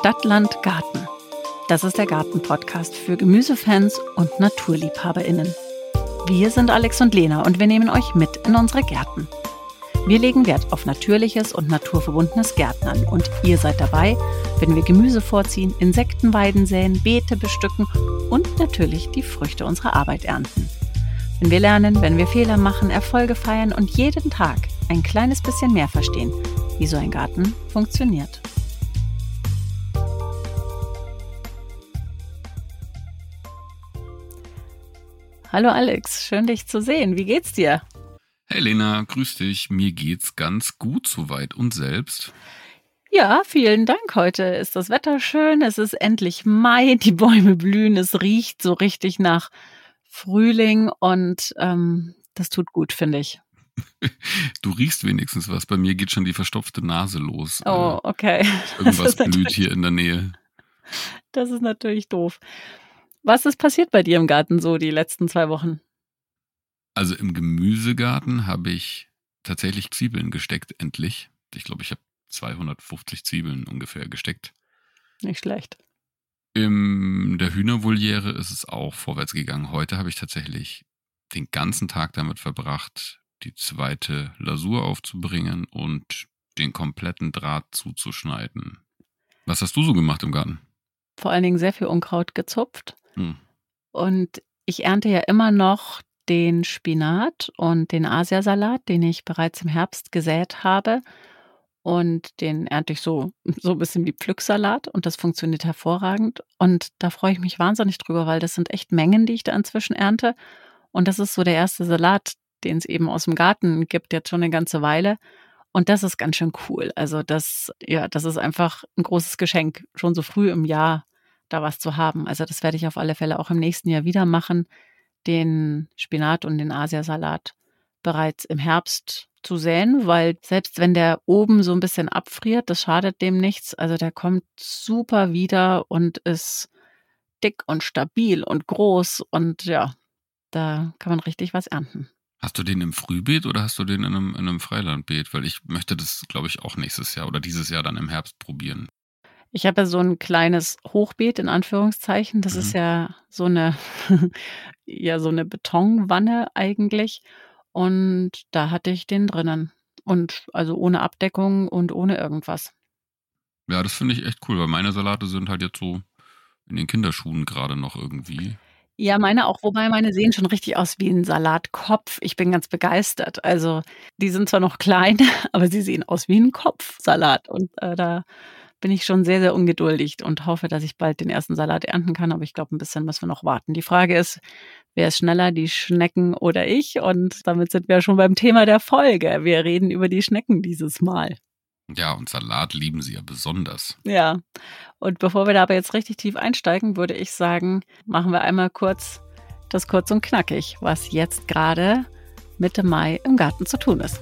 Stadt, Land, Garten. Das ist der Garten-Podcast für Gemüsefans und NaturliebhaberInnen. Wir sind Alex und Lena und wir nehmen euch mit in unsere Gärten. Wir legen Wert auf natürliches und naturverbundenes Gärtnern und ihr seid dabei, wenn wir Gemüse vorziehen, Insektenweiden säen, Beete bestücken und natürlich die Früchte unserer Arbeit ernten. Wenn wir lernen, wenn wir Fehler machen, Erfolge feiern und jeden Tag ein kleines bisschen mehr verstehen, wie so ein Garten funktioniert. Hallo Alex, schön dich zu sehen. Wie geht's dir? Hey Lena, grüß dich. Mir geht's ganz gut soweit und selbst. Ja, vielen Dank. Heute ist das Wetter schön. Es ist endlich Mai. Die Bäume blühen. Es riecht so richtig nach Frühling und ähm, das tut gut, finde ich. Du riechst wenigstens was. Bei mir geht schon die verstopfte Nase los. Oh, äh, okay. Irgendwas blüht hier in der Nähe. Das ist natürlich doof. Was ist passiert bei dir im Garten so die letzten zwei Wochen? Also im Gemüsegarten habe ich tatsächlich Zwiebeln gesteckt, endlich. Ich glaube, ich habe 250 Zwiebeln ungefähr gesteckt. Nicht schlecht. In der Hühnervoliere ist es auch vorwärts gegangen. Heute habe ich tatsächlich den ganzen Tag damit verbracht, die zweite Lasur aufzubringen und den kompletten Draht zuzuschneiden. Was hast du so gemacht im Garten? Vor allen Dingen sehr viel Unkraut gezupft hm. Und ich ernte ja immer noch den Spinat und den Asiasalat, den ich bereits im Herbst gesät habe. Und den ernte ich so, so ein bisschen wie Pflücksalat und das funktioniert hervorragend. Und da freue ich mich wahnsinnig drüber, weil das sind echt Mengen, die ich da inzwischen ernte. Und das ist so der erste Salat, den es eben aus dem Garten gibt, jetzt schon eine ganze Weile. Und das ist ganz schön cool. Also das, ja, das ist einfach ein großes Geschenk, schon so früh im Jahr da was zu haben. Also das werde ich auf alle Fälle auch im nächsten Jahr wieder machen, den Spinat und den Asiasalat bereits im Herbst zu säen, weil selbst wenn der oben so ein bisschen abfriert, das schadet dem nichts. Also der kommt super wieder und ist dick und stabil und groß und ja, da kann man richtig was ernten. Hast du den im Frühbeet oder hast du den in einem, in einem Freilandbeet? Weil ich möchte das, glaube ich, auch nächstes Jahr oder dieses Jahr dann im Herbst probieren. Ich habe ja so ein kleines Hochbeet in Anführungszeichen. Das mhm. ist ja so eine, ja, so eine Betonwanne eigentlich. Und da hatte ich den drinnen. Und also ohne Abdeckung und ohne irgendwas. Ja, das finde ich echt cool, weil meine Salate sind halt jetzt so in den Kinderschuhen gerade noch irgendwie. Ja, meine auch, wobei meine sehen schon richtig aus wie ein Salatkopf. Ich bin ganz begeistert. Also, die sind zwar noch klein, aber sie sehen aus wie ein Kopfsalat. Und äh, da bin ich schon sehr, sehr ungeduldig und hoffe, dass ich bald den ersten Salat ernten kann. Aber ich glaube, ein bisschen müssen wir noch warten. Die Frage ist, wer ist schneller, die Schnecken oder ich? Und damit sind wir schon beim Thema der Folge. Wir reden über die Schnecken dieses Mal. Ja, und Salat lieben sie ja besonders. Ja. Und bevor wir da aber jetzt richtig tief einsteigen, würde ich sagen, machen wir einmal kurz das kurz und knackig, was jetzt gerade Mitte Mai im Garten zu tun ist.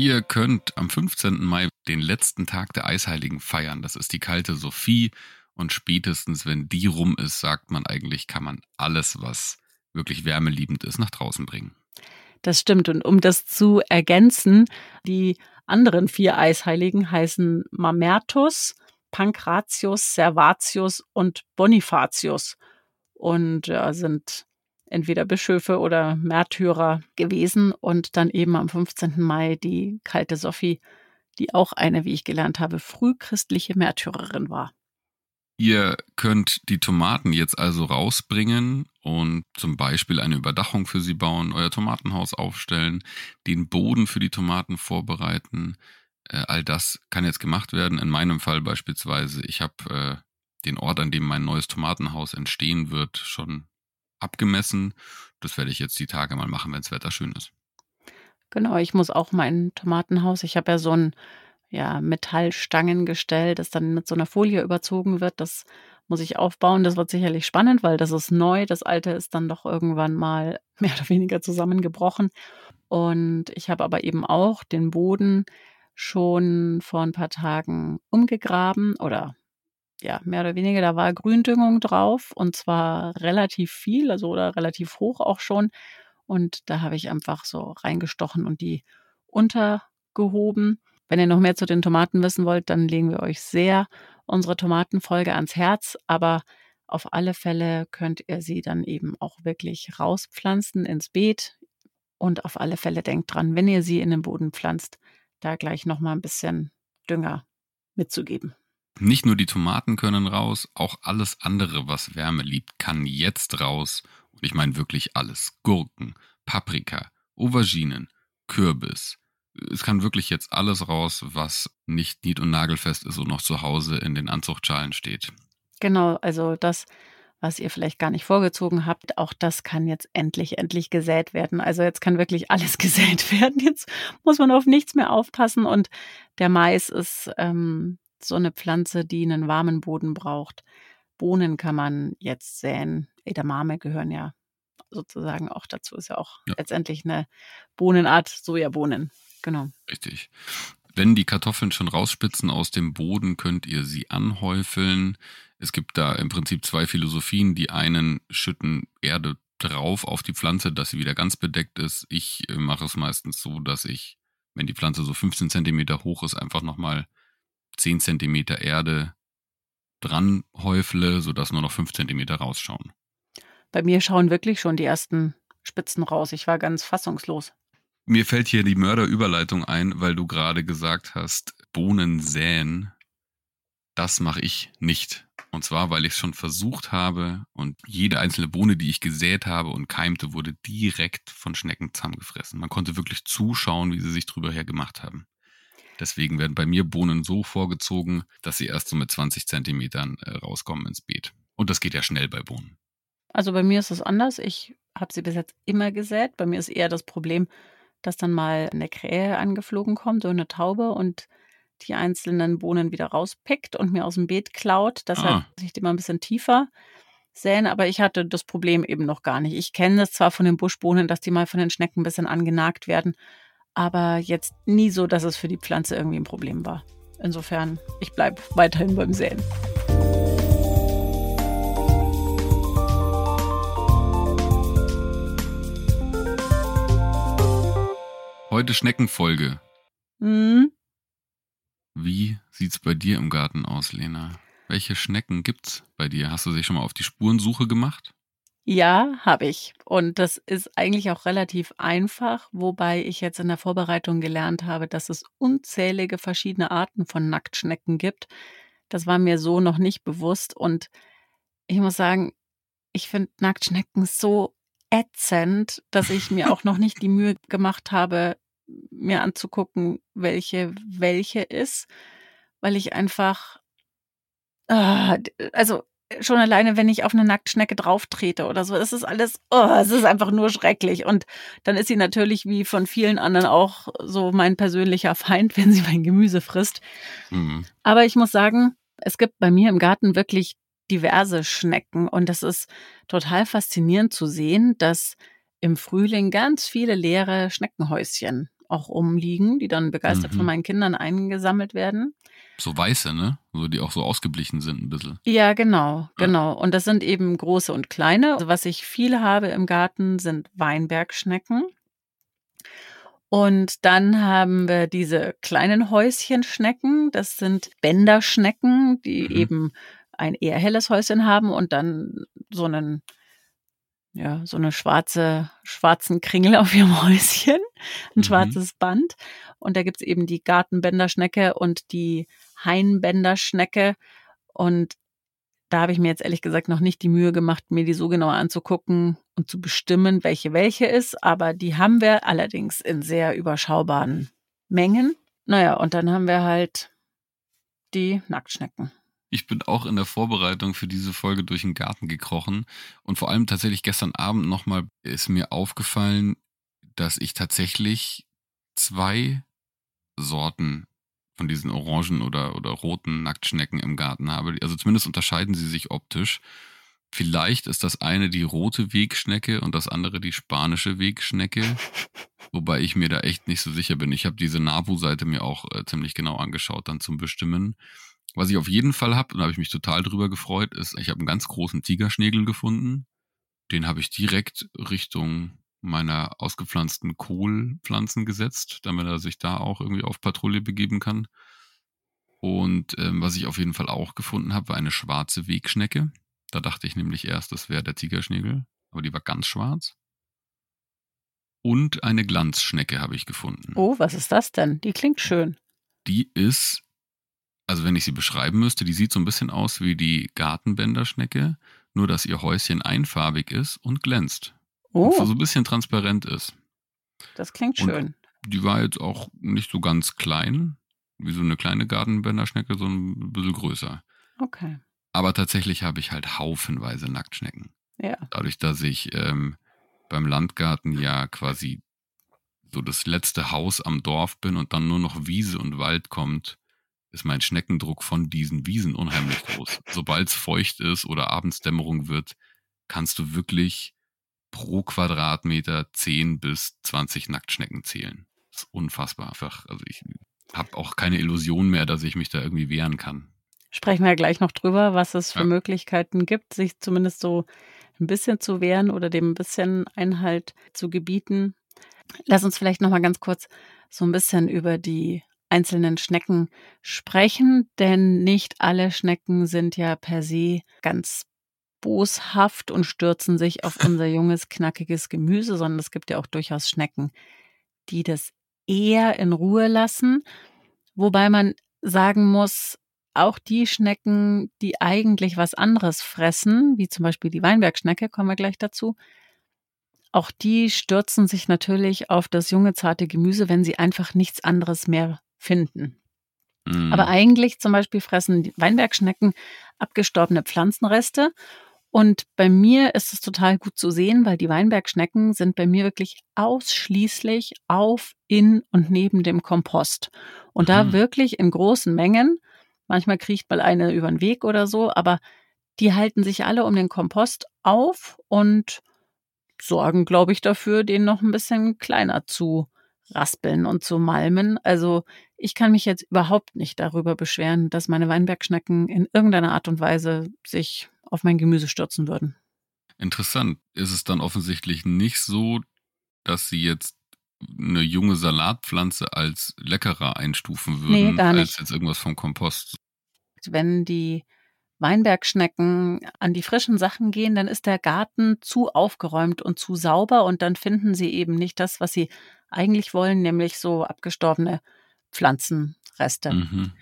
Ihr könnt am 15. Mai den letzten Tag der Eisheiligen feiern. Das ist die kalte Sophie. Und spätestens, wenn die rum ist, sagt man eigentlich, kann man alles, was wirklich wärmeliebend ist, nach draußen bringen. Das stimmt. Und um das zu ergänzen, die anderen vier Eisheiligen heißen Mamertus, Pankratius, Servatius und Bonifatius und ja, sind entweder Bischöfe oder Märtyrer gewesen und dann eben am 15. Mai die kalte Sophie, die auch eine, wie ich gelernt habe, frühchristliche Märtyrerin war. Ihr könnt die Tomaten jetzt also rausbringen und zum Beispiel eine Überdachung für sie bauen, euer Tomatenhaus aufstellen, den Boden für die Tomaten vorbereiten. Äh, all das kann jetzt gemacht werden. In meinem Fall beispielsweise, ich habe äh, den Ort, an dem mein neues Tomatenhaus entstehen wird, schon abgemessen. Das werde ich jetzt die Tage mal machen, wenn das Wetter schön ist. Genau, ich muss auch mein Tomatenhaus, ich habe ja so ein ja, Metallstangengestell, das dann mit so einer Folie überzogen wird. Das muss ich aufbauen. Das wird sicherlich spannend, weil das ist neu. Das alte ist dann doch irgendwann mal mehr oder weniger zusammengebrochen. Und ich habe aber eben auch den Boden schon vor ein paar Tagen umgegraben oder ja, mehr oder weniger, da war Gründüngung drauf und zwar relativ viel, also oder relativ hoch auch schon. Und da habe ich einfach so reingestochen und die untergehoben. Wenn ihr noch mehr zu den Tomaten wissen wollt, dann legen wir euch sehr unsere Tomatenfolge ans Herz. Aber auf alle Fälle könnt ihr sie dann eben auch wirklich rauspflanzen ins Beet. Und auf alle Fälle denkt dran, wenn ihr sie in den Boden pflanzt, da gleich nochmal ein bisschen Dünger mitzugeben. Nicht nur die Tomaten können raus, auch alles andere, was Wärme liebt, kann jetzt raus. Und ich meine wirklich alles. Gurken, Paprika, Auberginen, Kürbis. Es kann wirklich jetzt alles raus, was nicht nied- und nagelfest ist und noch zu Hause in den Anzuchtschalen steht. Genau, also das, was ihr vielleicht gar nicht vorgezogen habt, auch das kann jetzt endlich, endlich gesät werden. Also jetzt kann wirklich alles gesät werden. Jetzt muss man auf nichts mehr aufpassen und der Mais ist ähm, so eine Pflanze, die einen warmen Boden braucht. Bohnen kann man jetzt säen. Edamame gehören ja sozusagen auch dazu. Ist ja auch ja. letztendlich eine Bohnenart, Sojabohnen. Genau. Richtig. Wenn die Kartoffeln schon rausspitzen aus dem Boden, könnt ihr sie anhäufeln. Es gibt da im Prinzip zwei Philosophien. Die einen schütten Erde drauf auf die Pflanze, dass sie wieder ganz bedeckt ist. Ich äh, mache es meistens so, dass ich, wenn die Pflanze so 15 Zentimeter hoch ist, einfach nochmal 10 Zentimeter Erde dran häufle, sodass nur noch 5 Zentimeter rausschauen. Bei mir schauen wirklich schon die ersten Spitzen raus. Ich war ganz fassungslos. Mir fällt hier die Mörderüberleitung ein, weil du gerade gesagt hast, Bohnen säen. Das mache ich nicht. Und zwar, weil ich es schon versucht habe und jede einzelne Bohne, die ich gesät habe und keimte, wurde direkt von Schnecken zusammengefressen. Man konnte wirklich zuschauen, wie sie sich drüber her gemacht haben. Deswegen werden bei mir Bohnen so vorgezogen, dass sie erst so mit 20 Zentimetern äh, rauskommen ins Beet. Und das geht ja schnell bei Bohnen. Also bei mir ist es anders. Ich habe sie bis jetzt immer gesät. Bei mir ist eher das Problem, dass dann mal eine Krähe angeflogen kommt, so eine Taube und die einzelnen Bohnen wieder rauspickt und mir aus dem Beet klaut. Deshalb ah. muss ich die mal ein bisschen tiefer säen, aber ich hatte das Problem eben noch gar nicht. Ich kenne es zwar von den Buschbohnen, dass die mal von den Schnecken ein bisschen angenagt werden, aber jetzt nie so, dass es für die Pflanze irgendwie ein Problem war. Insofern, ich bleibe weiterhin beim Säen. Heute Schneckenfolge. Mhm. Wie sieht's bei dir im Garten aus, Lena? Welche Schnecken gibt's bei dir? Hast du dich schon mal auf die Spurensuche gemacht? Ja, habe ich. Und das ist eigentlich auch relativ einfach, wobei ich jetzt in der Vorbereitung gelernt habe, dass es unzählige verschiedene Arten von Nacktschnecken gibt. Das war mir so noch nicht bewusst. Und ich muss sagen, ich finde Nacktschnecken so ätzend, dass ich mir auch noch nicht die Mühe gemacht habe, mir anzugucken, welche welche ist, weil ich einfach, äh, also schon alleine, wenn ich auf eine Nacktschnecke drauftrete oder so, das ist alles, oh, es ist einfach nur schrecklich. Und dann ist sie natürlich wie von vielen anderen auch so mein persönlicher Feind, wenn sie mein Gemüse frisst. Mhm. Aber ich muss sagen, es gibt bei mir im Garten wirklich diverse Schnecken und das ist total faszinierend zu sehen, dass im Frühling ganz viele leere Schneckenhäuschen auch umliegen, die dann begeistert mhm. von meinen Kindern eingesammelt werden. So weiße, ne? So, die auch so ausgeblichen sind ein bisschen. Ja, genau, genau. Und das sind eben große und kleine. Also was ich viel habe im Garten sind Weinbergschnecken. Und dann haben wir diese kleinen Häuschenschnecken. Das sind Bänderschnecken, die mhm. eben ein eher helles Häuschen haben und dann so einen ja, so eine schwarze, schwarzen Kringel auf ihrem Häuschen, ein mhm. schwarzes Band. Und da gibt's eben die Gartenbänderschnecke und die Hainbänderschnecke. Und da habe ich mir jetzt ehrlich gesagt noch nicht die Mühe gemacht, mir die so genau anzugucken und zu bestimmen, welche welche ist. Aber die haben wir allerdings in sehr überschaubaren Mengen. Naja, und dann haben wir halt die Nacktschnecken. Ich bin auch in der Vorbereitung für diese Folge durch den Garten gekrochen und vor allem tatsächlich gestern Abend nochmal ist mir aufgefallen, dass ich tatsächlich zwei Sorten von diesen orangen oder, oder roten Nacktschnecken im Garten habe. Also zumindest unterscheiden sie sich optisch. Vielleicht ist das eine die rote Wegschnecke und das andere die spanische Wegschnecke. Wobei ich mir da echt nicht so sicher bin. Ich habe diese Nabu-Seite mir auch äh, ziemlich genau angeschaut, dann zum Bestimmen. Was ich auf jeden Fall habe, und da habe ich mich total drüber gefreut, ist, ich habe einen ganz großen Tigerschnägel gefunden. Den habe ich direkt Richtung meiner ausgepflanzten Kohlpflanzen gesetzt, damit er sich da auch irgendwie auf Patrouille begeben kann. Und ähm, was ich auf jeden Fall auch gefunden habe, war eine schwarze Wegschnecke. Da dachte ich nämlich erst, das wäre der Tigerschnägel, aber die war ganz schwarz. Und eine Glanzschnecke habe ich gefunden. Oh, was ist das denn? Die klingt schön. Die ist, also wenn ich sie beschreiben müsste, die sieht so ein bisschen aus wie die Gartenbänderschnecke, nur dass ihr Häuschen einfarbig ist und glänzt. Oh. So ein bisschen transparent ist. Das klingt schön. Und die war jetzt auch nicht so ganz klein, wie so eine kleine Gartenbänderschnecke, sondern ein bisschen größer. Okay. Aber tatsächlich habe ich halt haufenweise Nacktschnecken. Ja. Dadurch, dass ich ähm, beim Landgarten ja quasi so das letzte Haus am Dorf bin und dann nur noch Wiese und Wald kommt, ist mein Schneckendruck von diesen Wiesen unheimlich groß. Sobald es feucht ist oder Abendsdämmerung wird, kannst du wirklich pro Quadratmeter 10 bis 20 Nacktschnecken zählen. Das ist unfassbar einfach. Also ich habe auch keine Illusion mehr, dass ich mich da irgendwie wehren kann. Sprechen wir ja gleich noch drüber, was es für ja. Möglichkeiten gibt, sich zumindest so ein bisschen zu wehren oder dem ein bisschen Einhalt zu gebieten. Lass uns vielleicht noch mal ganz kurz so ein bisschen über die einzelnen Schnecken sprechen, denn nicht alle Schnecken sind ja per se ganz boshaft und stürzen sich auf unser junges, knackiges Gemüse, sondern es gibt ja auch durchaus Schnecken, die das eher in Ruhe lassen. Wobei man sagen muss, auch die Schnecken, die eigentlich was anderes fressen, wie zum Beispiel die Weinbergschnecke, kommen wir gleich dazu, auch die stürzen sich natürlich auf das junge, zarte Gemüse, wenn sie einfach nichts anderes mehr finden. Mhm. Aber eigentlich zum Beispiel fressen die Weinbergschnecken abgestorbene Pflanzenreste und bei mir ist es total gut zu sehen, weil die Weinbergschnecken sind bei mir wirklich ausschließlich auf, in und neben dem Kompost. Und mhm. da wirklich in großen Mengen. Manchmal kriecht mal eine über den Weg oder so, aber die halten sich alle um den Kompost auf und sorgen, glaube ich, dafür, den noch ein bisschen kleiner zu raspeln und zu malmen. Also ich kann mich jetzt überhaupt nicht darüber beschweren, dass meine Weinbergschnecken in irgendeiner Art und Weise sich auf mein Gemüse stürzen würden. Interessant. Ist es dann offensichtlich nicht so, dass sie jetzt eine junge Salatpflanze als leckerer einstufen würden, nee, als jetzt irgendwas vom Kompost? Wenn die Weinbergschnecken an die frischen Sachen gehen, dann ist der Garten zu aufgeräumt und zu sauber und dann finden sie eben nicht das, was sie eigentlich wollen, nämlich so abgestorbene Pflanzenreste. Mhm.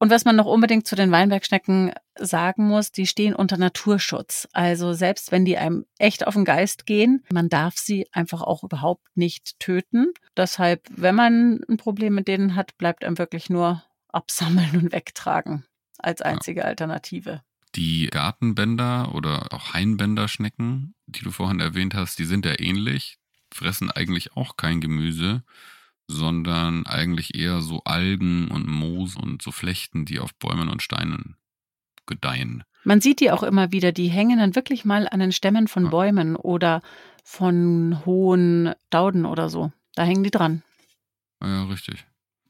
Und was man noch unbedingt zu den Weinbergschnecken sagen muss, die stehen unter Naturschutz. Also selbst wenn die einem echt auf den Geist gehen, man darf sie einfach auch überhaupt nicht töten. Deshalb, wenn man ein Problem mit denen hat, bleibt einem wirklich nur absammeln und wegtragen als einzige ja. Alternative. Die Gartenbänder oder auch Hainbänderschnecken, die du vorhin erwähnt hast, die sind ja ähnlich, fressen eigentlich auch kein Gemüse sondern eigentlich eher so Algen und Moos und so Flechten, die auf Bäumen und Steinen gedeihen. Man sieht die auch immer wieder, die hängen dann wirklich mal an den Stämmen von ja. Bäumen oder von hohen Dauden oder so. Da hängen die dran. Ja, richtig.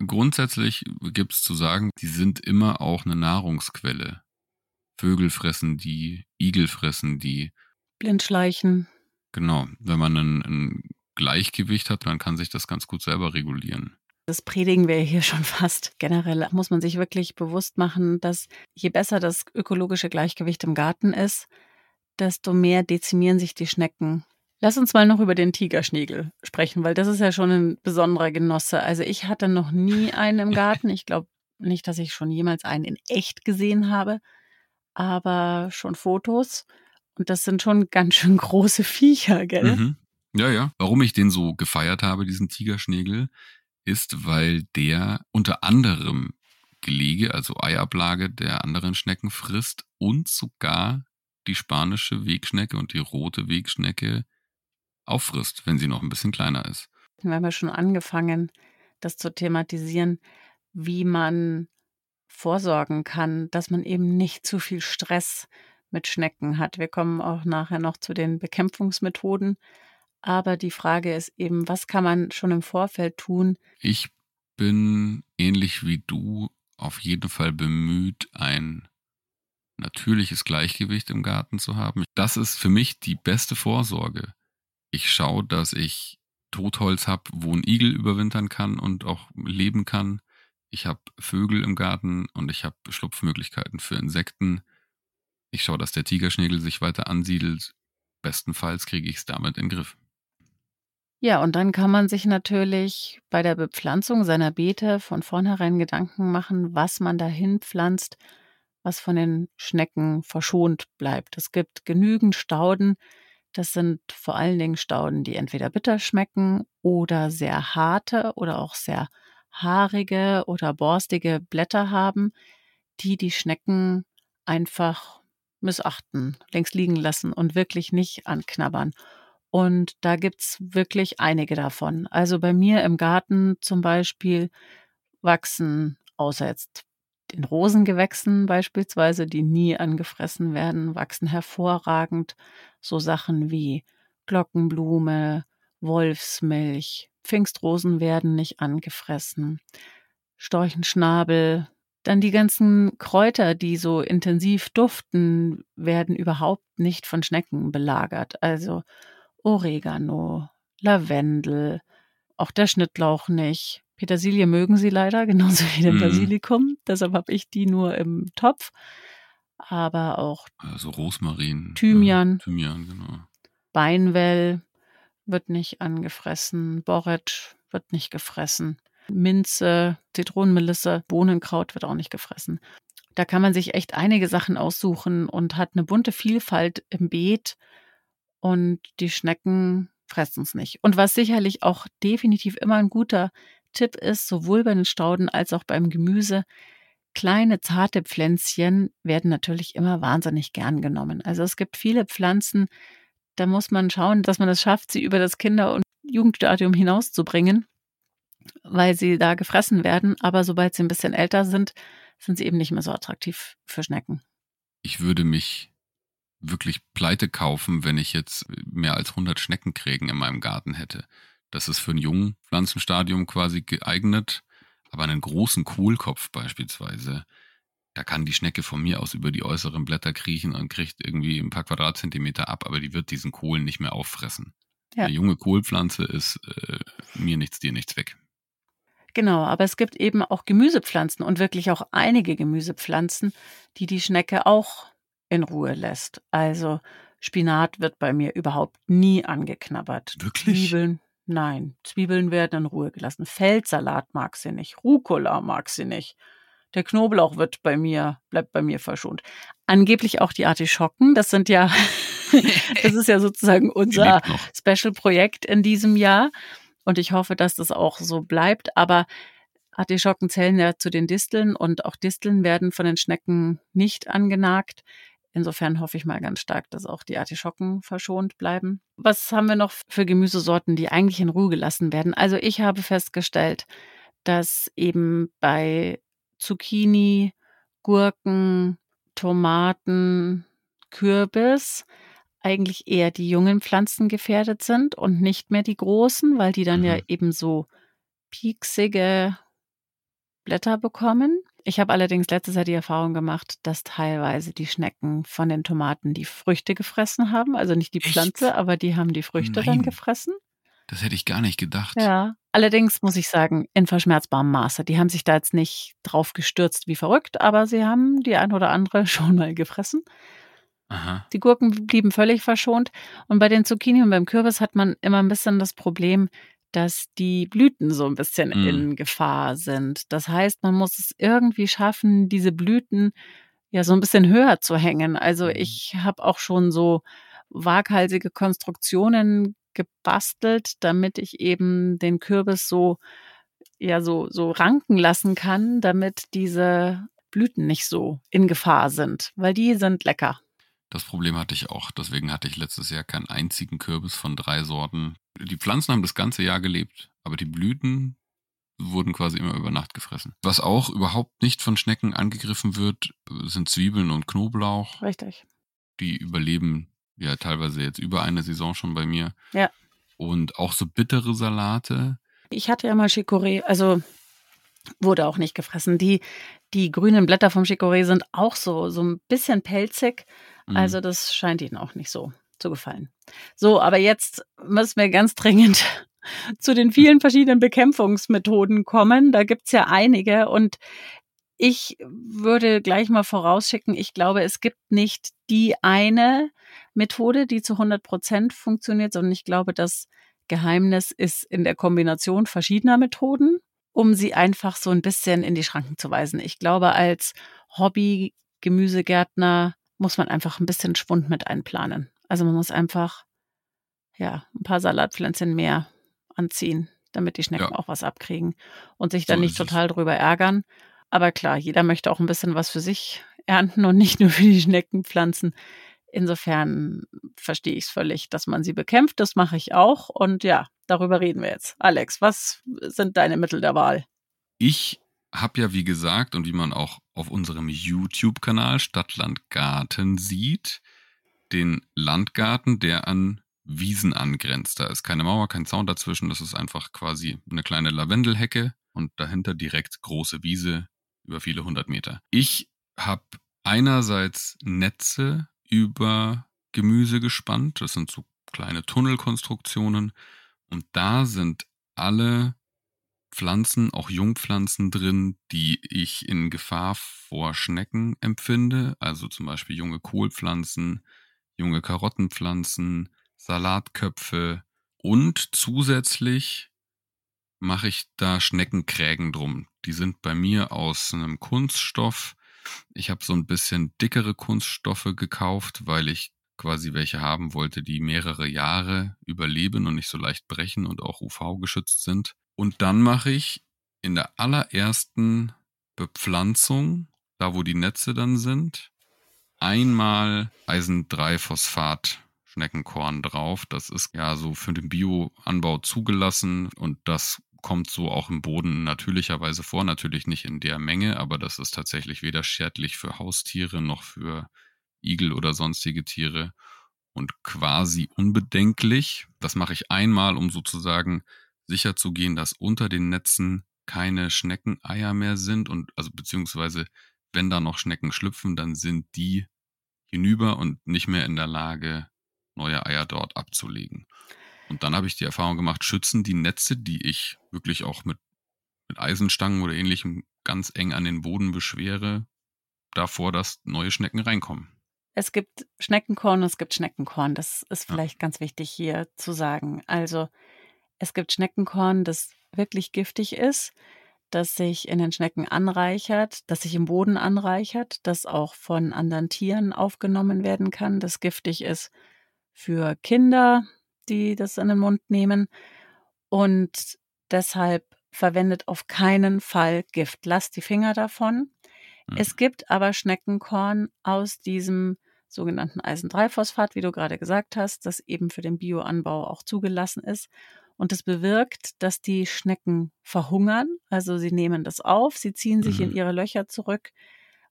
Grundsätzlich gibt es zu sagen, die sind immer auch eine Nahrungsquelle. Vögel fressen die, Igel fressen die. Blindschleichen. Genau. Wenn man einen, einen Gleichgewicht hat, dann kann sich das ganz gut selber regulieren. Das predigen wir hier schon fast. Generell muss man sich wirklich bewusst machen, dass je besser das ökologische Gleichgewicht im Garten ist, desto mehr dezimieren sich die Schnecken. Lass uns mal noch über den Tigerschnägel sprechen, weil das ist ja schon ein besonderer Genosse. Also ich hatte noch nie einen im Garten. Ich glaube nicht, dass ich schon jemals einen in echt gesehen habe, aber schon Fotos. Und das sind schon ganz schön große Viecher, gell? Mhm. Ja, ja. Warum ich den so gefeiert habe, diesen Tigerschnägel, ist, weil der unter anderem Gelege, also Eiablage der anderen Schnecken frisst und sogar die spanische Wegschnecke und die rote Wegschnecke auffrisst, wenn sie noch ein bisschen kleiner ist. Wir haben ja schon angefangen, das zu thematisieren, wie man vorsorgen kann, dass man eben nicht zu viel Stress mit Schnecken hat. Wir kommen auch nachher noch zu den Bekämpfungsmethoden. Aber die Frage ist eben, was kann man schon im Vorfeld tun? Ich bin ähnlich wie du auf jeden Fall bemüht, ein natürliches Gleichgewicht im Garten zu haben. Das ist für mich die beste Vorsorge. Ich schaue, dass ich Totholz habe, wo ein Igel überwintern kann und auch leben kann. Ich habe Vögel im Garten und ich habe Schlupfmöglichkeiten für Insekten. Ich schaue, dass der Tigerschnägel sich weiter ansiedelt. Bestenfalls kriege ich es damit in den Griff. Ja, und dann kann man sich natürlich bei der Bepflanzung seiner Beete von vornherein Gedanken machen, was man dahin pflanzt, was von den Schnecken verschont bleibt. Es gibt genügend Stauden. Das sind vor allen Dingen Stauden, die entweder bitter schmecken oder sehr harte oder auch sehr haarige oder borstige Blätter haben, die die Schnecken einfach missachten, längst liegen lassen und wirklich nicht anknabbern. Und da gibt's wirklich einige davon. Also bei mir im Garten zum Beispiel wachsen, außer jetzt den Rosengewächsen beispielsweise, die nie angefressen werden, wachsen hervorragend so Sachen wie Glockenblume, Wolfsmilch, Pfingstrosen werden nicht angefressen, Storchenschnabel, dann die ganzen Kräuter, die so intensiv duften, werden überhaupt nicht von Schnecken belagert. Also Oregano, Lavendel, auch der Schnittlauch nicht. Petersilie mögen sie leider, genauso wie den mhm. Basilikum. Deshalb habe ich die nur im Topf. Aber auch also Rosmarin, Thymian, ja, Thymian genau. Beinwell wird nicht angefressen, Borretsch wird nicht gefressen, Minze, Zitronenmelisse, Bohnenkraut wird auch nicht gefressen. Da kann man sich echt einige Sachen aussuchen und hat eine bunte Vielfalt im Beet und die Schnecken fressen es nicht. Und was sicherlich auch definitiv immer ein guter Tipp ist, sowohl bei den Stauden als auch beim Gemüse, kleine zarte Pflänzchen werden natürlich immer wahnsinnig gern genommen. Also es gibt viele Pflanzen, da muss man schauen, dass man es schafft, sie über das Kinder- und Jugendstadium hinauszubringen, weil sie da gefressen werden. Aber sobald sie ein bisschen älter sind, sind sie eben nicht mehr so attraktiv für Schnecken. Ich würde mich wirklich pleite kaufen, wenn ich jetzt mehr als 100 Schneckenkrägen in meinem Garten hätte. Das ist für ein jungen Pflanzenstadium quasi geeignet, aber einen großen Kohlkopf beispielsweise, da kann die Schnecke von mir aus über die äußeren Blätter kriechen und kriegt irgendwie ein paar Quadratzentimeter ab, aber die wird diesen Kohl nicht mehr auffressen. Ja. Eine junge Kohlpflanze ist äh, mir nichts, dir nichts weg. Genau, aber es gibt eben auch Gemüsepflanzen und wirklich auch einige Gemüsepflanzen, die die Schnecke auch in Ruhe lässt. Also Spinat wird bei mir überhaupt nie angeknabbert. Wirklich? Zwiebeln, nein. Zwiebeln werden in Ruhe gelassen. Feldsalat mag sie nicht. Rucola mag sie nicht. Der Knoblauch wird bei mir, bleibt bei mir verschont. Angeblich auch die Artischocken. Das sind ja, das ist ja sozusagen unser Special-Projekt in diesem Jahr. Und ich hoffe, dass das auch so bleibt. Aber Artischocken zählen ja zu den Disteln und auch Disteln werden von den Schnecken nicht angenagt. Insofern hoffe ich mal ganz stark, dass auch die Artischocken verschont bleiben. Was haben wir noch für Gemüsesorten, die eigentlich in Ruhe gelassen werden? Also ich habe festgestellt, dass eben bei Zucchini, Gurken, Tomaten, Kürbis eigentlich eher die jungen Pflanzen gefährdet sind und nicht mehr die großen, weil die dann mhm. ja eben so pieksige Blätter bekommen. Ich habe allerdings letztes Jahr die Erfahrung gemacht, dass teilweise die Schnecken von den Tomaten die Früchte gefressen haben. Also nicht die Pflanze, Echt? aber die haben die Früchte Nein. dann gefressen. Das hätte ich gar nicht gedacht. Ja, allerdings muss ich sagen, in verschmerzbarem Maße. Die haben sich da jetzt nicht drauf gestürzt wie verrückt, aber sie haben die ein oder andere schon mal gefressen. Aha. Die Gurken blieben völlig verschont. Und bei den Zucchini und beim Kürbis hat man immer ein bisschen das Problem, dass die Blüten so ein bisschen mhm. in Gefahr sind. Das heißt, man muss es irgendwie schaffen, diese Blüten ja so ein bisschen höher zu hängen. Also mhm. ich habe auch schon so waghalsige Konstruktionen gebastelt, damit ich eben den Kürbis so ja so so ranken lassen kann, damit diese Blüten nicht so in Gefahr sind, weil die sind lecker. Das Problem hatte ich auch. Deswegen hatte ich letztes Jahr keinen einzigen Kürbis von drei Sorten. Die Pflanzen haben das ganze Jahr gelebt, aber die Blüten wurden quasi immer über Nacht gefressen. Was auch überhaupt nicht von Schnecken angegriffen wird, sind Zwiebeln und Knoblauch. Richtig. Die überleben ja teilweise jetzt über eine Saison schon bei mir. Ja. Und auch so bittere Salate. Ich hatte ja mal Chicorée, also Wurde auch nicht gefressen. Die, die grünen Blätter vom Chicorée sind auch so, so ein bisschen pelzig. Mhm. Also das scheint ihnen auch nicht so zu gefallen. So, aber jetzt müssen wir ganz dringend zu den vielen verschiedenen Bekämpfungsmethoden kommen. Da gibt's ja einige und ich würde gleich mal vorausschicken, ich glaube, es gibt nicht die eine Methode, die zu 100 Prozent funktioniert, sondern ich glaube, das Geheimnis ist in der Kombination verschiedener Methoden, um sie einfach so ein bisschen in die Schranken zu weisen. Ich glaube, als Hobby-Gemüsegärtner muss man einfach ein bisschen Schwund mit einplanen. Also man muss einfach, ja, ein paar Salatpflänzchen mehr anziehen, damit die Schnecken ja. auch was abkriegen und sich dann so nicht total drüber ärgern. Aber klar, jeder möchte auch ein bisschen was für sich ernten und nicht nur für die Schneckenpflanzen. Insofern verstehe ich es völlig, dass man sie bekämpft. Das mache ich auch. Und ja, darüber reden wir jetzt. Alex, was sind deine Mittel der Wahl? Ich habe ja, wie gesagt, und wie man auch auf unserem YouTube-Kanal Stadtland Garten sieht, den Landgarten, der an Wiesen angrenzt. Da ist keine Mauer, kein Zaun dazwischen. Das ist einfach quasi eine kleine Lavendelhecke und dahinter direkt große Wiese über viele hundert Meter. Ich habe einerseits Netze über Gemüse gespannt. Das sind so kleine Tunnelkonstruktionen. Und da sind alle Pflanzen, auch Jungpflanzen drin, die ich in Gefahr vor Schnecken empfinde. Also zum Beispiel junge Kohlpflanzen, junge Karottenpflanzen, Salatköpfe und zusätzlich mache ich da Schneckenkrägen drum. Die sind bei mir aus einem Kunststoff. Ich habe so ein bisschen dickere Kunststoffe gekauft, weil ich quasi welche haben wollte, die mehrere Jahre überleben und nicht so leicht brechen und auch UV geschützt sind. Und dann mache ich in der allerersten Bepflanzung, da wo die Netze dann sind, einmal Eisen-3-Phosphat Schneckenkorn drauf. Das ist ja so für den Bioanbau zugelassen und das kommt so auch im Boden natürlicherweise vor. Natürlich nicht in der Menge, aber das ist tatsächlich weder schädlich für Haustiere noch für Igel oder sonstige Tiere und quasi unbedenklich. Das mache ich einmal, um sozusagen sicherzugehen, dass unter den Netzen keine Schneckeneier mehr sind und also beziehungsweise wenn da noch Schnecken schlüpfen, dann sind die hinüber und nicht mehr in der Lage, neue Eier dort abzulegen. Und dann habe ich die Erfahrung gemacht, schützen die Netze, die ich wirklich auch mit, mit Eisenstangen oder ähnlichem ganz eng an den Boden beschwere, davor, dass neue Schnecken reinkommen. Es gibt Schneckenkorn und es gibt Schneckenkorn. Das ist vielleicht ja. ganz wichtig hier zu sagen. Also es gibt Schneckenkorn, das wirklich giftig ist das sich in den Schnecken anreichert, das sich im Boden anreichert, das auch von anderen Tieren aufgenommen werden kann, das giftig ist für Kinder, die das in den Mund nehmen. Und deshalb verwendet auf keinen Fall Gift. Lasst die Finger davon. Mhm. Es gibt aber Schneckenkorn aus diesem sogenannten Eisen-3-Phosphat, wie du gerade gesagt hast, das eben für den Bioanbau auch zugelassen ist. Und das bewirkt, dass die Schnecken verhungern. Also sie nehmen das auf, sie ziehen sich mhm. in ihre Löcher zurück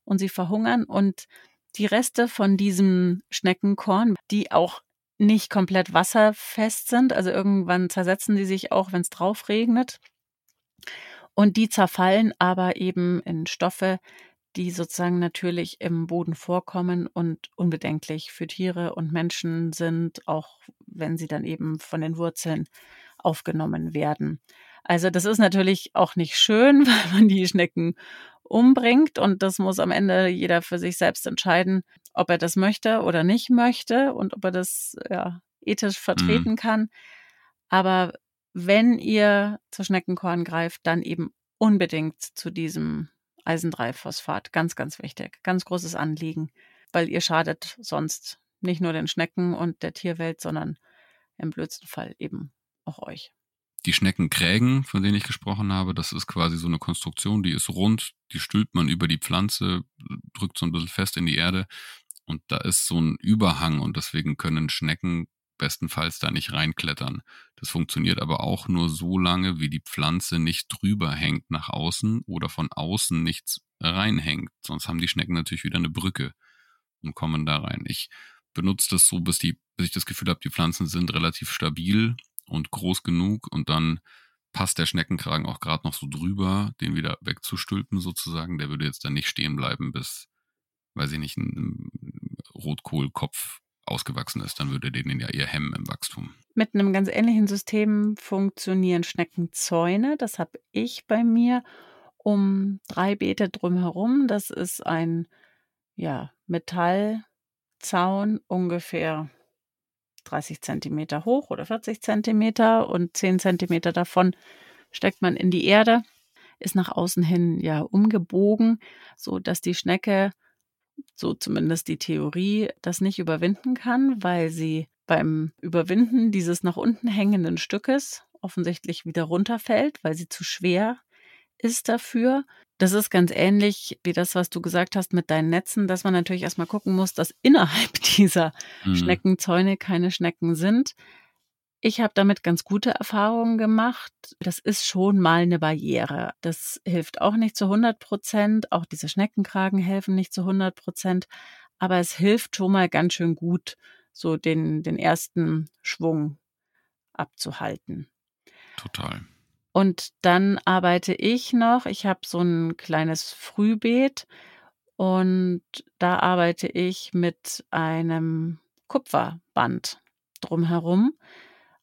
und sie verhungern. Und die Reste von diesem Schneckenkorn, die auch nicht komplett wasserfest sind, also irgendwann zersetzen die sich auch, wenn es drauf regnet. Und die zerfallen aber eben in Stoffe, die sozusagen natürlich im Boden vorkommen und unbedenklich für Tiere und Menschen sind, auch wenn sie dann eben von den Wurzeln aufgenommen werden. Also das ist natürlich auch nicht schön, weil man die Schnecken umbringt und das muss am Ende jeder für sich selbst entscheiden, ob er das möchte oder nicht möchte und ob er das ja, ethisch vertreten mhm. kann. Aber wenn ihr zu Schneckenkorn greift, dann eben unbedingt zu diesem Eisen-3-Phosphat. Ganz, ganz wichtig. Ganz großes Anliegen, weil ihr schadet sonst nicht nur den Schnecken und der Tierwelt, sondern im blödsten Fall eben auch euch. Die Schneckenkrägen, von denen ich gesprochen habe, das ist quasi so eine Konstruktion, die ist rund, die stülpt man über die Pflanze, drückt so ein bisschen fest in die Erde und da ist so ein Überhang und deswegen können Schnecken bestenfalls da nicht reinklettern. Das funktioniert aber auch nur so lange, wie die Pflanze nicht drüber hängt nach außen oder von außen nichts reinhängt. Sonst haben die Schnecken natürlich wieder eine Brücke und kommen da rein. Ich benutze das so, bis, die, bis ich das Gefühl habe, die Pflanzen sind relativ stabil und groß genug und dann passt der Schneckenkragen auch gerade noch so drüber, den wieder wegzustülpen sozusagen. Der würde jetzt dann nicht stehen bleiben, bis, weiß ich nicht, ein Rotkohlkopf ausgewachsen ist. Dann würde den ja eher hemmen im Wachstum. Mit einem ganz ähnlichen System funktionieren Schneckenzäune. Das habe ich bei mir um drei Beete drumherum. Das ist ein ja, Metallzaun ungefähr 30 Zentimeter hoch oder 40 Zentimeter und 10 Zentimeter davon steckt man in die Erde, ist nach außen hin ja umgebogen, so dass die Schnecke, so zumindest die Theorie, das nicht überwinden kann, weil sie beim Überwinden dieses nach unten hängenden Stückes offensichtlich wieder runterfällt, weil sie zu schwer ist dafür. Das ist ganz ähnlich wie das, was du gesagt hast mit deinen Netzen, dass man natürlich erstmal gucken muss, dass innerhalb dieser mhm. Schneckenzäune keine Schnecken sind. Ich habe damit ganz gute Erfahrungen gemacht. Das ist schon mal eine Barriere. Das hilft auch nicht zu 100 Prozent. Auch diese Schneckenkragen helfen nicht zu 100 Prozent. Aber es hilft schon mal ganz schön gut, so den, den ersten Schwung abzuhalten. Total. Und dann arbeite ich noch. Ich habe so ein kleines Frühbeet und da arbeite ich mit einem Kupferband drumherum.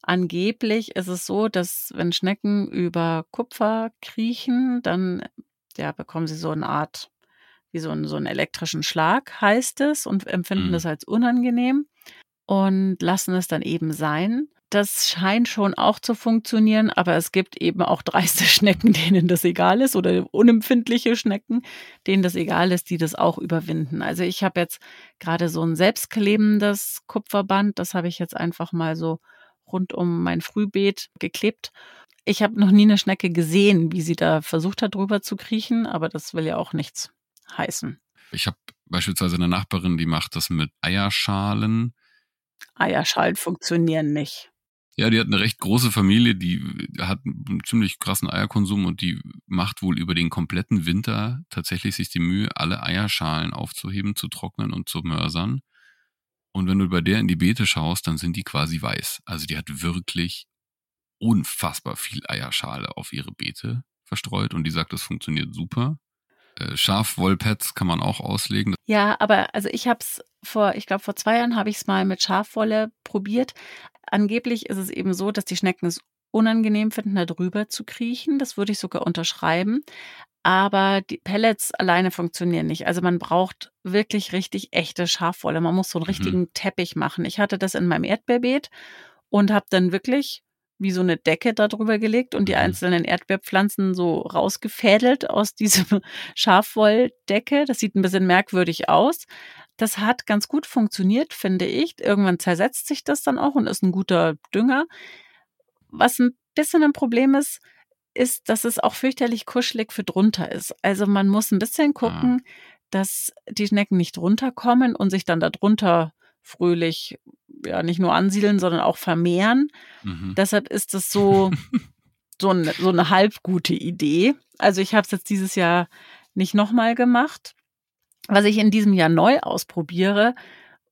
Angeblich ist es so, dass wenn Schnecken über Kupfer kriechen, dann ja, bekommen sie so eine Art, wie so, einen, so einen elektrischen Schlag, heißt es, und empfinden mhm. das als unangenehm und lassen es dann eben sein das scheint schon auch zu funktionieren, aber es gibt eben auch dreiste Schnecken, denen das egal ist oder unempfindliche Schnecken, denen das egal ist, die das auch überwinden. Also ich habe jetzt gerade so ein selbstklebendes Kupferband, das habe ich jetzt einfach mal so rund um mein Frühbeet geklebt. Ich habe noch nie eine Schnecke gesehen, wie sie da versucht hat, drüber zu kriechen, aber das will ja auch nichts heißen. Ich habe beispielsweise eine Nachbarin, die macht das mit Eierschalen. Eierschalen funktionieren nicht. Ja, die hat eine recht große Familie, die hat einen ziemlich krassen Eierkonsum und die macht wohl über den kompletten Winter tatsächlich sich die Mühe, alle Eierschalen aufzuheben, zu trocknen und zu mörsern. Und wenn du bei der in die Beete schaust, dann sind die quasi weiß. Also die hat wirklich unfassbar viel Eierschale auf ihre Beete verstreut und die sagt, das funktioniert super. Äh, Schafwollpads kann man auch auslegen. Ja, aber also ich habe es vor, ich glaube vor zwei Jahren habe ich es mal mit Schafwolle probiert. Angeblich ist es eben so, dass die Schnecken es unangenehm finden, da drüber zu kriechen. Das würde ich sogar unterschreiben. Aber die Pellets alleine funktionieren nicht. Also man braucht wirklich richtig echte Schafwolle. Man muss so einen mhm. richtigen mhm. Teppich machen. Ich hatte das in meinem Erdbeerbeet und habe dann wirklich wie so eine Decke darüber gelegt und die mhm. einzelnen Erdbeerpflanzen so rausgefädelt aus diesem Schafwolldecke. Das sieht ein bisschen merkwürdig aus. Das hat ganz gut funktioniert, finde ich. Irgendwann zersetzt sich das dann auch und ist ein guter Dünger. Was ein bisschen ein Problem ist, ist, dass es auch fürchterlich kuschelig für drunter ist. Also man muss ein bisschen ah. gucken, ah. dass die Schnecken nicht runterkommen und sich dann darunter fröhlich ja nicht nur ansiedeln, sondern auch vermehren. Mhm. Deshalb ist es so, so, ein, so eine halb gute Idee. Also ich habe es jetzt dieses Jahr nicht nochmal gemacht. Was ich in diesem Jahr neu ausprobiere,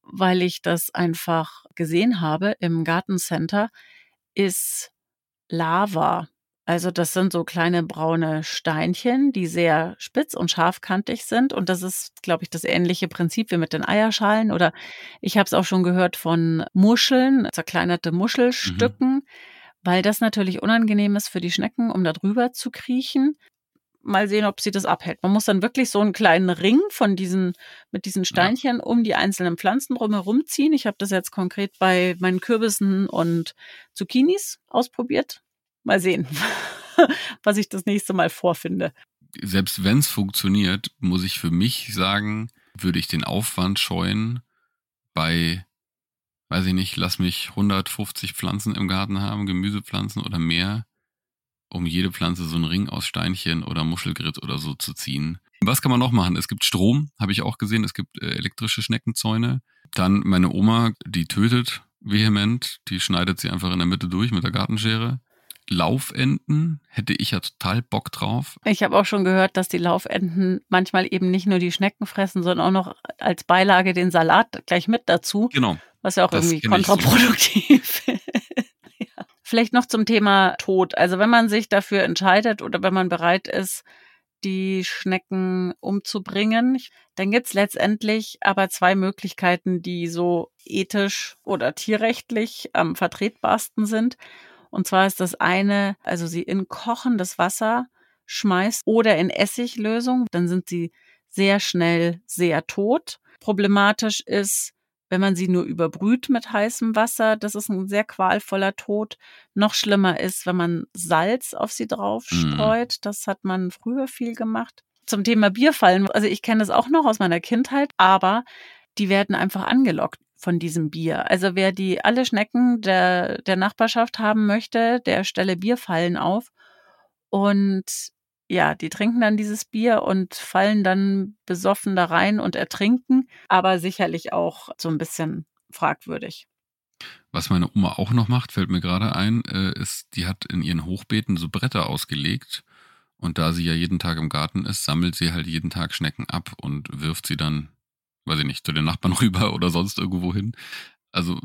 weil ich das einfach gesehen habe im Gartencenter, ist Lava. Also das sind so kleine braune Steinchen, die sehr spitz und scharfkantig sind. Und das ist, glaube ich, das ähnliche Prinzip wie mit den Eierschalen. Oder ich habe es auch schon gehört von Muscheln, zerkleinerte Muschelstücken, mhm. weil das natürlich unangenehm ist für die Schnecken, um da drüber zu kriechen. Mal sehen, ob sie das abhält. Man muss dann wirklich so einen kleinen Ring von diesen, mit diesen Steinchen ja. um die einzelnen Pflanzen drumherum ziehen. Ich habe das jetzt konkret bei meinen Kürbissen und Zucchinis ausprobiert Mal sehen, was ich das nächste Mal vorfinde. Selbst wenn es funktioniert, muss ich für mich sagen, würde ich den Aufwand scheuen, bei, weiß ich nicht, lass mich 150 Pflanzen im Garten haben, Gemüsepflanzen oder mehr, um jede Pflanze so einen Ring aus Steinchen oder Muschelgrit oder so zu ziehen. Was kann man noch machen? Es gibt Strom, habe ich auch gesehen. Es gibt äh, elektrische Schneckenzäune. Dann meine Oma, die tötet vehement. Die schneidet sie einfach in der Mitte durch mit der Gartenschere. Laufenten hätte ich ja total Bock drauf. Ich habe auch schon gehört, dass die Laufenten manchmal eben nicht nur die Schnecken fressen, sondern auch noch als Beilage den Salat gleich mit dazu. Genau. Was ja auch irgendwie kontraproduktiv ist. Vielleicht noch zum Thema Tod. Also wenn man sich dafür entscheidet oder wenn man bereit ist, die Schnecken umzubringen, dann gibt's letztendlich aber zwei Möglichkeiten, die so ethisch oder tierrechtlich am vertretbarsten sind. Und zwar ist das eine, also sie in kochendes Wasser schmeißt oder in Essiglösung, dann sind sie sehr schnell sehr tot. Problematisch ist, wenn man sie nur überbrüht mit heißem Wasser, das ist ein sehr qualvoller Tod. Noch schlimmer ist, wenn man Salz auf sie drauf mhm. streut. Das hat man früher viel gemacht. Zum Thema Bierfallen, also ich kenne das auch noch aus meiner Kindheit, aber die werden einfach angelockt von diesem Bier. Also wer die alle Schnecken der, der Nachbarschaft haben möchte, der stelle Bierfallen auf. Und ja, die trinken dann dieses Bier und fallen dann besoffen da rein und ertrinken, aber sicherlich auch so ein bisschen fragwürdig. Was meine Oma auch noch macht, fällt mir gerade ein, äh, ist, die hat in ihren Hochbeeten so Bretter ausgelegt. Und da sie ja jeden Tag im Garten ist, sammelt sie halt jeden Tag Schnecken ab und wirft sie dann, weiß ich nicht, zu den Nachbarn rüber oder sonst irgendwo hin. Also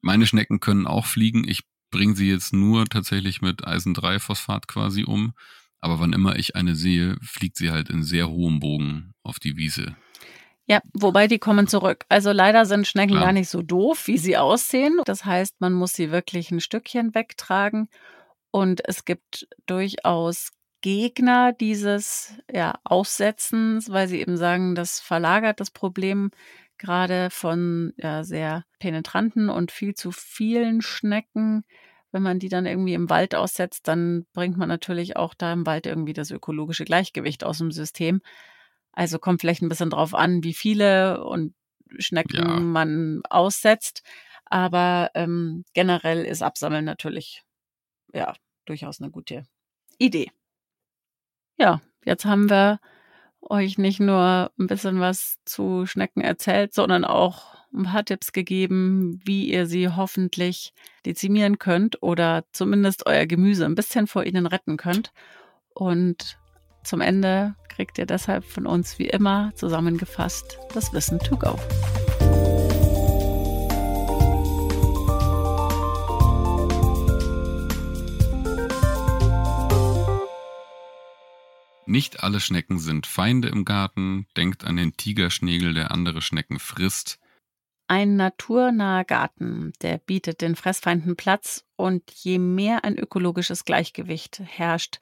meine Schnecken können auch fliegen. Ich bringe sie jetzt nur tatsächlich mit Eisen-3-Phosphat quasi um. Aber wann immer ich eine sehe, fliegt sie halt in sehr hohem Bogen auf die Wiese. Ja, wobei die kommen zurück. Also leider sind Schnecken Klar. gar nicht so doof, wie sie aussehen. Das heißt, man muss sie wirklich ein Stückchen wegtragen. Und es gibt durchaus Gegner dieses ja, Aussetzens, weil sie eben sagen, das verlagert das Problem gerade von ja, sehr penetranten und viel zu vielen Schnecken wenn man die dann irgendwie im Wald aussetzt, dann bringt man natürlich auch da im Wald irgendwie das ökologische Gleichgewicht aus dem System. Also kommt vielleicht ein bisschen drauf an, wie viele und Schnecken ja. man aussetzt. Aber ähm, generell ist Absammeln natürlich ja durchaus eine gute Idee. Ja, jetzt haben wir euch nicht nur ein bisschen was zu Schnecken erzählt, sondern auch ein paar Tipps gegeben, wie ihr sie hoffentlich dezimieren könnt oder zumindest euer Gemüse ein bisschen vor ihnen retten könnt. Und zum Ende kriegt ihr deshalb von uns wie immer zusammengefasst das Wissen to go. Nicht alle Schnecken sind Feinde im Garten. Denkt an den Tigerschnägel, der andere Schnecken frisst. Ein naturnaher Garten, der bietet den Fressfeinden Platz und je mehr ein ökologisches Gleichgewicht herrscht,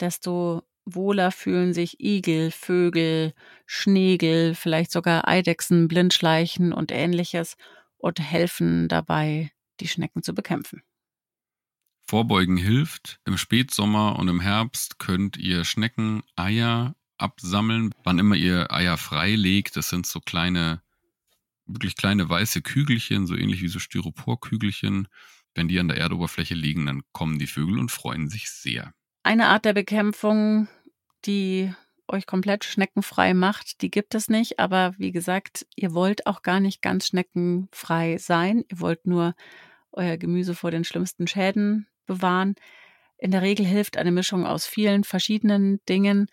desto wohler fühlen sich Igel, Vögel, Schnegel, vielleicht sogar Eidechsen, Blindschleichen und ähnliches und helfen dabei, die Schnecken zu bekämpfen. Vorbeugen hilft. Im Spätsommer und im Herbst könnt ihr Schnecken, Eier absammeln. Wann immer ihr Eier freilegt, das sind so kleine wirklich kleine weiße Kügelchen, so ähnlich wie so Styroporkügelchen. Wenn die an der Erdoberfläche liegen, dann kommen die Vögel und freuen sich sehr. Eine Art der Bekämpfung, die euch komplett schneckenfrei macht, die gibt es nicht. Aber wie gesagt, ihr wollt auch gar nicht ganz schneckenfrei sein. Ihr wollt nur euer Gemüse vor den schlimmsten Schäden bewahren. In der Regel hilft eine Mischung aus vielen verschiedenen Dingen.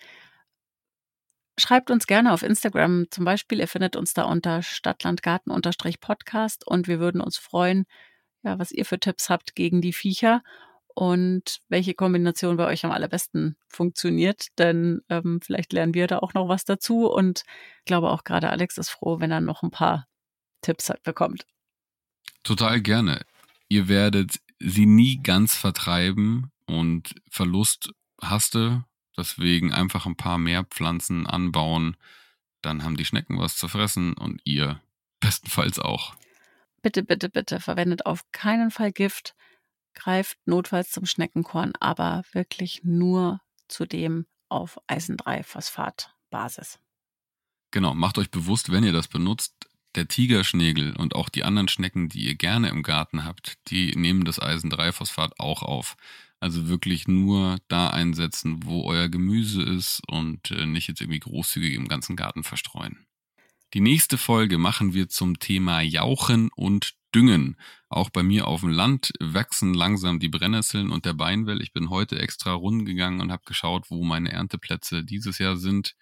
Schreibt uns gerne auf Instagram zum Beispiel. Ihr findet uns da unter Stadtlandgarten-Podcast und wir würden uns freuen, ja, was ihr für Tipps habt gegen die Viecher und welche Kombination bei euch am allerbesten funktioniert. Denn ähm, vielleicht lernen wir da auch noch was dazu und ich glaube auch gerade Alex ist froh, wenn er noch ein paar Tipps bekommt. Total gerne. Ihr werdet sie nie ganz vertreiben und Verlust hasste Deswegen einfach ein paar mehr Pflanzen anbauen. Dann haben die Schnecken was zu fressen und ihr bestenfalls auch. Bitte, bitte, bitte verwendet auf keinen Fall Gift. Greift notfalls zum Schneckenkorn, aber wirklich nur zudem auf Eisen-3-Phosphat-Basis. Genau, macht euch bewusst, wenn ihr das benutzt, der Tigerschnägel und auch die anderen Schnecken, die ihr gerne im Garten habt, die nehmen das Eisen-3-Phosphat auch auf. Also wirklich nur da einsetzen, wo euer Gemüse ist und äh, nicht jetzt irgendwie großzügig im ganzen Garten verstreuen. Die nächste Folge machen wir zum Thema Jauchen und Düngen. Auch bei mir auf dem Land wachsen langsam die Brennnesseln und der Beinwell. Ich bin heute extra rumgegangen und habe geschaut, wo meine Ernteplätze dieses Jahr sind.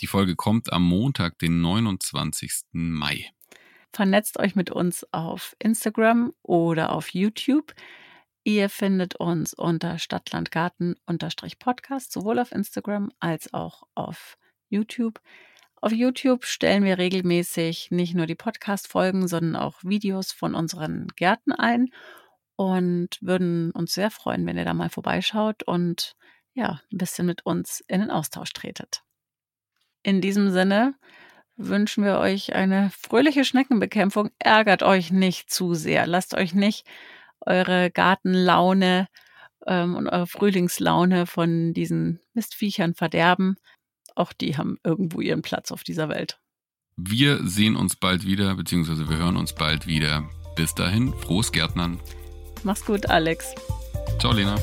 Die Folge kommt am Montag, den 29. Mai. Vernetzt euch mit uns auf Instagram oder auf YouTube. Ihr findet uns unter Stadtlandgarten-Podcast, sowohl auf Instagram als auch auf YouTube. Auf YouTube stellen wir regelmäßig nicht nur die Podcast-Folgen, sondern auch Videos von unseren Gärten ein und würden uns sehr freuen, wenn ihr da mal vorbeischaut und ja, ein bisschen mit uns in den Austausch tretet. In diesem Sinne wünschen wir euch eine fröhliche Schneckenbekämpfung. Ärgert euch nicht zu sehr. Lasst euch nicht eure Gartenlaune ähm, und eure Frühlingslaune von diesen Mistviechern verderben. Auch die haben irgendwo ihren Platz auf dieser Welt. Wir sehen uns bald wieder, beziehungsweise wir hören uns bald wieder. Bis dahin, frohes Gärtnern. Mach's gut, Alex. Ciao, Lena.